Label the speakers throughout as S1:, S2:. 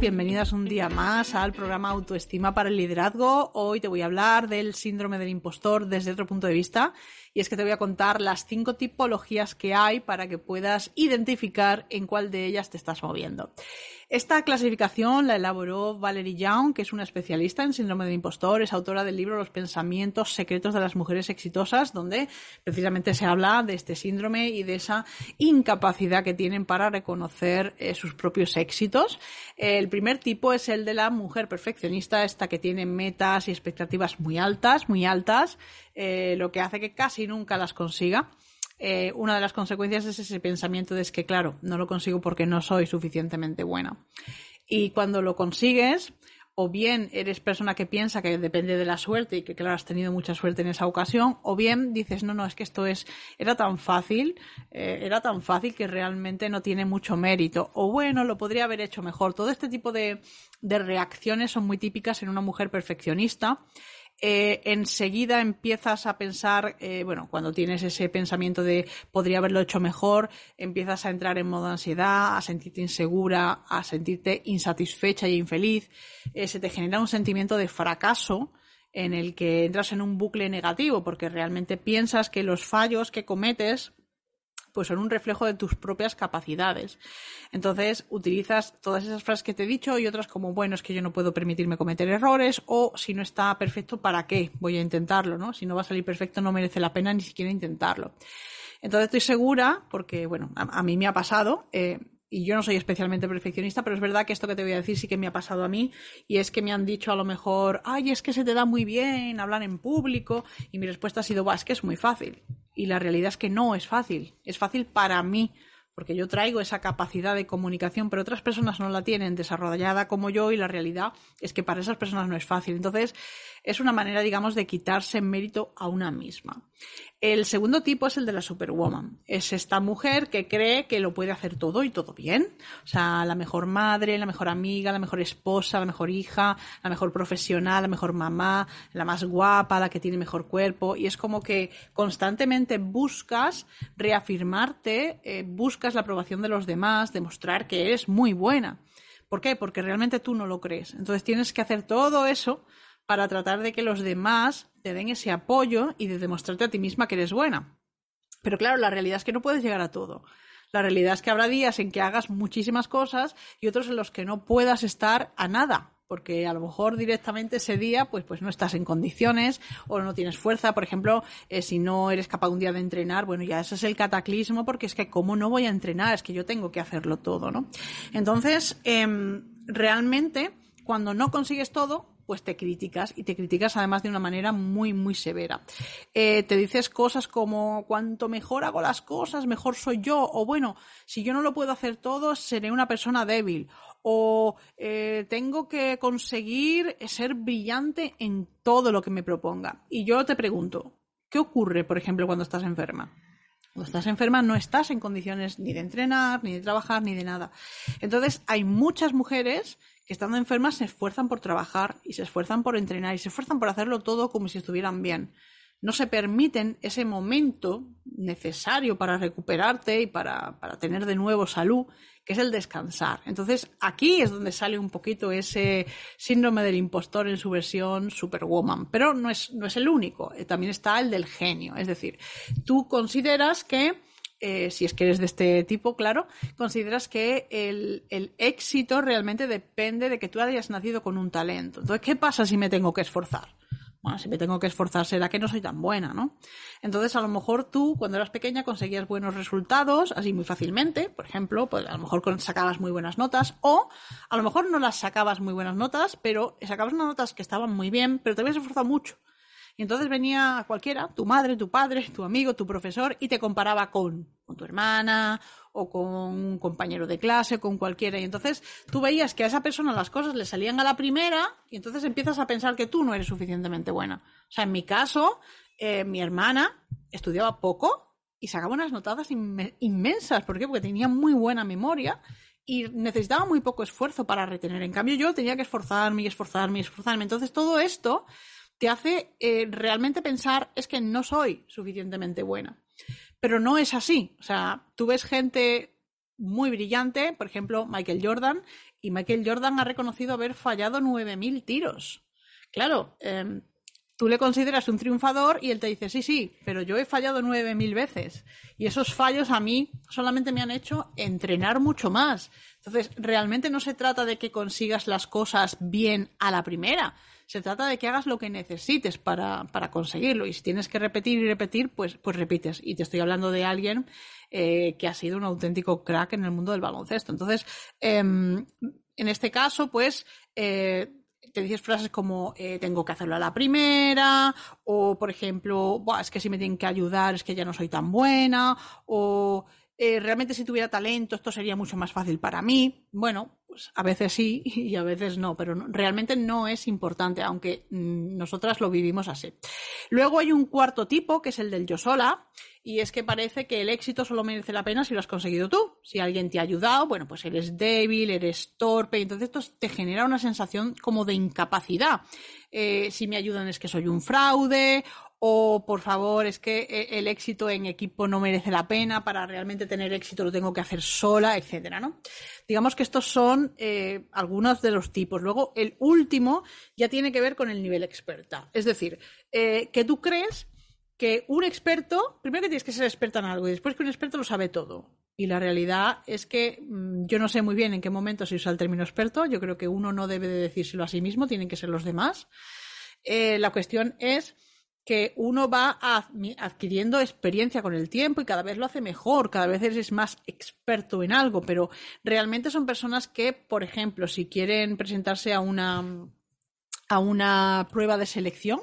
S1: Bienvenidas un día más al programa Autoestima para el Liderazgo. Hoy te voy a hablar del síndrome del impostor desde otro punto de vista y es que te voy a contar las cinco tipologías que hay para que puedas identificar en cuál de ellas te estás moviendo. Esta clasificación la elaboró Valerie Young, que es una especialista en síndrome del impostor, es autora del libro Los pensamientos secretos de las mujeres exitosas, donde precisamente se habla de este síndrome y de esa incapacidad que tienen para reconocer eh, sus propios éxitos. El primer tipo es el de la mujer perfeccionista, esta que tiene metas y expectativas muy altas, muy altas, eh, lo que hace que casi nunca las consiga. Eh, una de las consecuencias es ese pensamiento de es que, claro, no lo consigo porque no soy suficientemente buena. Y cuando lo consigues, o bien eres persona que piensa que depende de la suerte y que, claro, has tenido mucha suerte en esa ocasión, o bien dices, no, no, es que esto es, era tan fácil, eh, era tan fácil que realmente no tiene mucho mérito, o bueno, lo podría haber hecho mejor. Todo este tipo de, de reacciones son muy típicas en una mujer perfeccionista eh, enseguida empiezas a pensar, eh, bueno, cuando tienes ese pensamiento de podría haberlo hecho mejor, empiezas a entrar en modo ansiedad, a sentirte insegura, a sentirte insatisfecha y infeliz, eh, se te genera un sentimiento de fracaso en el que entras en un bucle negativo porque realmente piensas que los fallos que cometes pues son un reflejo de tus propias capacidades. Entonces, utilizas todas esas frases que te he dicho y otras como, bueno, es que yo no puedo permitirme cometer errores o si no está perfecto, ¿para qué? Voy a intentarlo, ¿no? Si no va a salir perfecto, no merece la pena ni siquiera intentarlo. Entonces, estoy segura, porque, bueno, a, mí me ha pasado, eh, y yo no soy especialmente perfeccionista, pero es verdad que esto que te voy a decir sí que me ha pasado a mí y es que me han dicho a lo mejor, ay, es que se te da muy bien hablar en público y mi respuesta ha sido, va, es que es muy fácil. Y la realidad es que no es fácil, es fácil para mí, porque yo traigo esa capacidad de comunicación, pero otras personas no la tienen desarrollada como yo y la realidad es que para esas personas no es fácil. Entonces, es una manera, digamos, de quitarse mérito a una misma. El segundo tipo es el de la superwoman. Es esta mujer que cree que lo puede hacer todo y todo bien. O sea, la mejor madre, la mejor amiga, la mejor esposa, la mejor hija, la mejor profesional, la mejor mamá, la más guapa, la que tiene mejor cuerpo. Y es como que constantemente buscas reafirmarte, eh, buscas la aprobación de los demás, demostrar que eres muy buena. ¿Por qué? Porque realmente tú no lo crees. Entonces tienes que hacer todo eso para tratar de que los demás te den ese apoyo y de demostrarte a ti misma que eres buena. Pero claro, la realidad es que no puedes llegar a todo. La realidad es que habrá días en que hagas muchísimas cosas y otros en los que no puedas estar a nada, porque a lo mejor directamente ese día pues, pues no estás en condiciones o no tienes fuerza. Por ejemplo, eh, si no eres capaz un día de entrenar, bueno, ya ese es el cataclismo porque es que cómo no voy a entrenar, es que yo tengo que hacerlo todo, ¿no? Entonces, em, realmente, cuando no consigues todo, pues te criticas y te criticas además de una manera muy, muy severa. Eh, te dices cosas como cuanto mejor hago las cosas, mejor soy yo, o bueno, si yo no lo puedo hacer todo, seré una persona débil, o eh, tengo que conseguir ser brillante en todo lo que me proponga. Y yo te pregunto, ¿qué ocurre, por ejemplo, cuando estás enferma? Cuando estás enferma no estás en condiciones ni de entrenar, ni de trabajar, ni de nada. Entonces hay muchas mujeres que estando enfermas se esfuerzan por trabajar y se esfuerzan por entrenar y se esfuerzan por hacerlo todo como si estuvieran bien. No se permiten ese momento necesario para recuperarte y para, para tener de nuevo salud, que es el descansar. Entonces, aquí es donde sale un poquito ese síndrome del impostor en su versión Superwoman. Pero no es, no es el único. Eh, también está el del genio. Es decir, tú consideras que eh, si es que eres de este tipo, claro, consideras que el, el, éxito realmente depende de que tú hayas nacido con un talento. Entonces, ¿qué pasa si me tengo que esforzar? Bueno, si me tengo que esforzar será que no soy tan buena, ¿no? Entonces, a lo mejor tú, cuando eras pequeña, conseguías buenos resultados, así muy fácilmente, por ejemplo, pues a lo mejor sacabas muy buenas notas, o a lo mejor no las sacabas muy buenas notas, pero sacabas unas notas que estaban muy bien, pero te habías esforzado mucho. Y entonces venía cualquiera, tu madre, tu padre, tu amigo, tu profesor, y te comparaba con, con tu hermana o con un compañero de clase, con cualquiera. Y entonces tú veías que a esa persona las cosas le salían a la primera y entonces empiezas a pensar que tú no eres suficientemente buena. O sea, en mi caso, eh, mi hermana estudiaba poco y sacaba unas notadas inmensas. ¿Por qué? Porque tenía muy buena memoria y necesitaba muy poco esfuerzo para retener. En cambio, yo tenía que esforzarme y esforzarme y esforzarme. Entonces, todo esto te hace eh, realmente pensar, es que no soy suficientemente buena. Pero no es así. O sea, tú ves gente muy brillante, por ejemplo, Michael Jordan, y Michael Jordan ha reconocido haber fallado 9.000 tiros. Claro, em, tú le consideras un triunfador y él te dice, sí, sí, pero yo he fallado 9.000 veces. Y esos fallos a mí solamente me han hecho entrenar mucho más. Entonces, realmente no se trata de que consigas las cosas bien a la primera, se trata de que hagas lo que necesites para, conseguirlo. Y si tienes que repetir y repetir, pues, pues repites. Y te estoy hablando de alguien eh, que ha sido un auténtico crack en el mundo del baloncesto. Entonces, em, en este caso, pues, eh, te dices frases como eh, tengo que hacerlo a la primera, o por ejemplo, es que si me tienen que ayudar es que ya no soy tan buena, o realmente si tuviera talento esto sería mucho más fácil para mí. Bueno, pues a veces sí y a veces no, pero realmente no es importante, aunque mm, nosotras lo vivimos así. Luego hay un cuarto tipo, que es el del yo sola, y es que parece que el éxito solo merece la pena si lo has conseguido tú. Si alguien te ha ayudado, bueno, pues eres débil, eres torpe, y entonces esto te genera una sensación como de incapacidad. Eh, si me ayudan es que soy un fraude, o por favor, es que eh, el éxito en equipo no merece la pena, para realmente tener éxito lo tengo que hacer sola, etcétera, ¿no? Digamos que estos son eh, algunos de los tipos. Luego, el último ya tiene que ver con el nivel experta. Es decir, eh, que tú crees que un experto, primero que tienes que ser experta en algo y después que un experto lo sabe todo. Y la realidad es que mm, yo no sé muy bien en qué momento se usa el término experto. Yo creo que uno no debe de decírselo a sí mismo, tienen que ser los demás. la cuestión es que uno va adquiriendo experiencia con el tiempo y cada vez lo hace mejor, cada vez eres más experto en algo, pero realmente son personas que, por ejemplo, si quieren presentarse a una, a una prueba de selección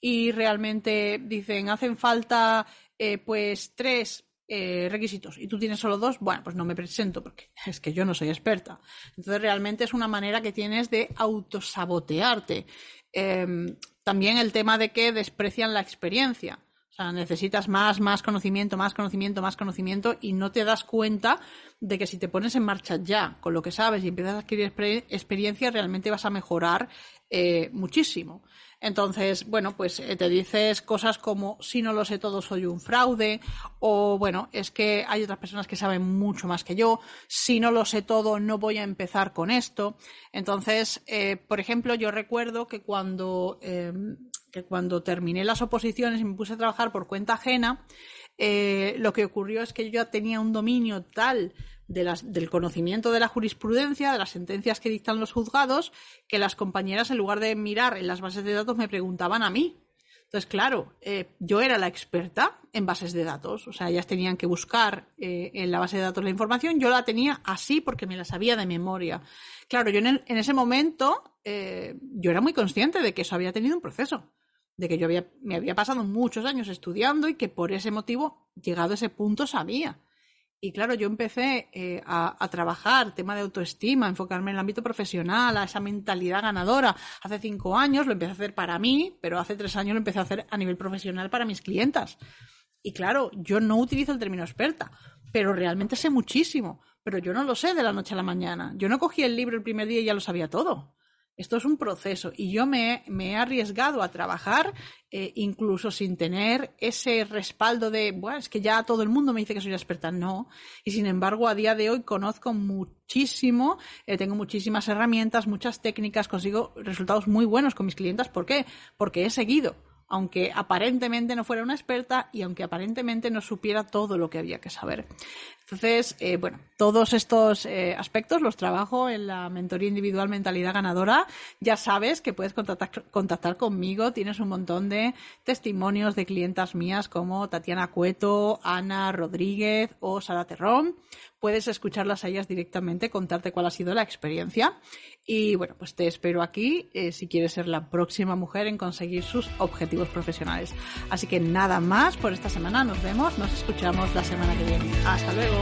S1: y realmente dicen hacen falta eh, pues tres eh, requisitos y tú tienes solo dos, bueno, pues no me presento porque es que yo no soy experta. Entonces realmente es una manera que tienes de autosabotearte. Em, también el tema de que desprecian la experiencia. O sea, necesitas más, más conocimiento, más conocimiento, más conocimiento y no te das cuenta de que si te pones en marcha ya con lo que sabes y empiezas a adquirir experiencia, realmente vas a mejorar eh, muchísimo. Entonces, bueno, pues eh, te dices cosas como si no lo sé todo soy un fraude o bueno, es que hay otras personas que saben mucho más que yo, si no lo sé todo no voy a empezar con esto. Entonces, eh, por ejemplo, yo recuerdo que cuando, em, que cuando terminé las oposiciones y me puse a trabajar por cuenta ajena, eh, lo que ocurrió es que yo ya tenía un dominio tal del conocimiento de la jurisprudencia, de las sentencias que dictan los juzgados, que las compañeras, en lugar de mirar en las bases de datos, me preguntaban a mí. Entonces, claro, eh, yo era la experta en bases de datos, o sea, ellas tenían que buscar eh, en la base de datos la información, yo la tenía así porque me la sabía de memoria. Claro, yo en, ese momento, eh, yo era muy consciente de que eso había tenido un proceso, de que yo había, me había pasado muchos años estudiando y que por ese motivo, llegado a ese punto, sabía. Y claro, yo empecé eh, a, trabajar tema de autoestima, enfocarme en el ámbito profesional, a esa mentalidad ganadora. Hace cinco años lo empecé a hacer para mí, pero hace tres años lo empecé a hacer a nivel profesional para mis clientas. Y claro, yo no utilizo el término experta, pero realmente sé muchísimo. Pero yo no lo sé de la noche a la mañana. Yo no cogí el libro el primer día y ya lo sabía todo. Esto es un proceso y yo me, he arriesgado a trabajar eh, incluso sin tener ese respaldo de, bueno, es que ya todo el mundo me dice que soy experta. No. Y sin embargo, a día de hoy conozco muchísimo, eh, tengo muchísimas herramientas, muchas técnicas, consigo resultados muy buenos con mis clientes. ¿Por qué? Porque he seguido aunque aparentemente no fuera una experta y aunque aparentemente no supiera todo lo que había que saber. Entonces, eh, bueno, todos estos eh, aspectos los trabajo en la mentoría individual Mentalidad Ganadora. Ya sabes que puedes contactar, conmigo. Tienes un montón de testimonios de clientas mías como Tatiana Cueto, Ana Rodríguez o Sara Terrón. Puedes escucharlas a ellas directamente, contarte cuál ha sido la experiencia. Y bueno, pues te espero aquí eh, si quieres ser la próxima mujer en conseguir sus objetivos profesionales. Así que nada más por esta semana. Nos vemos, nos escuchamos la semana que viene. Hasta luego.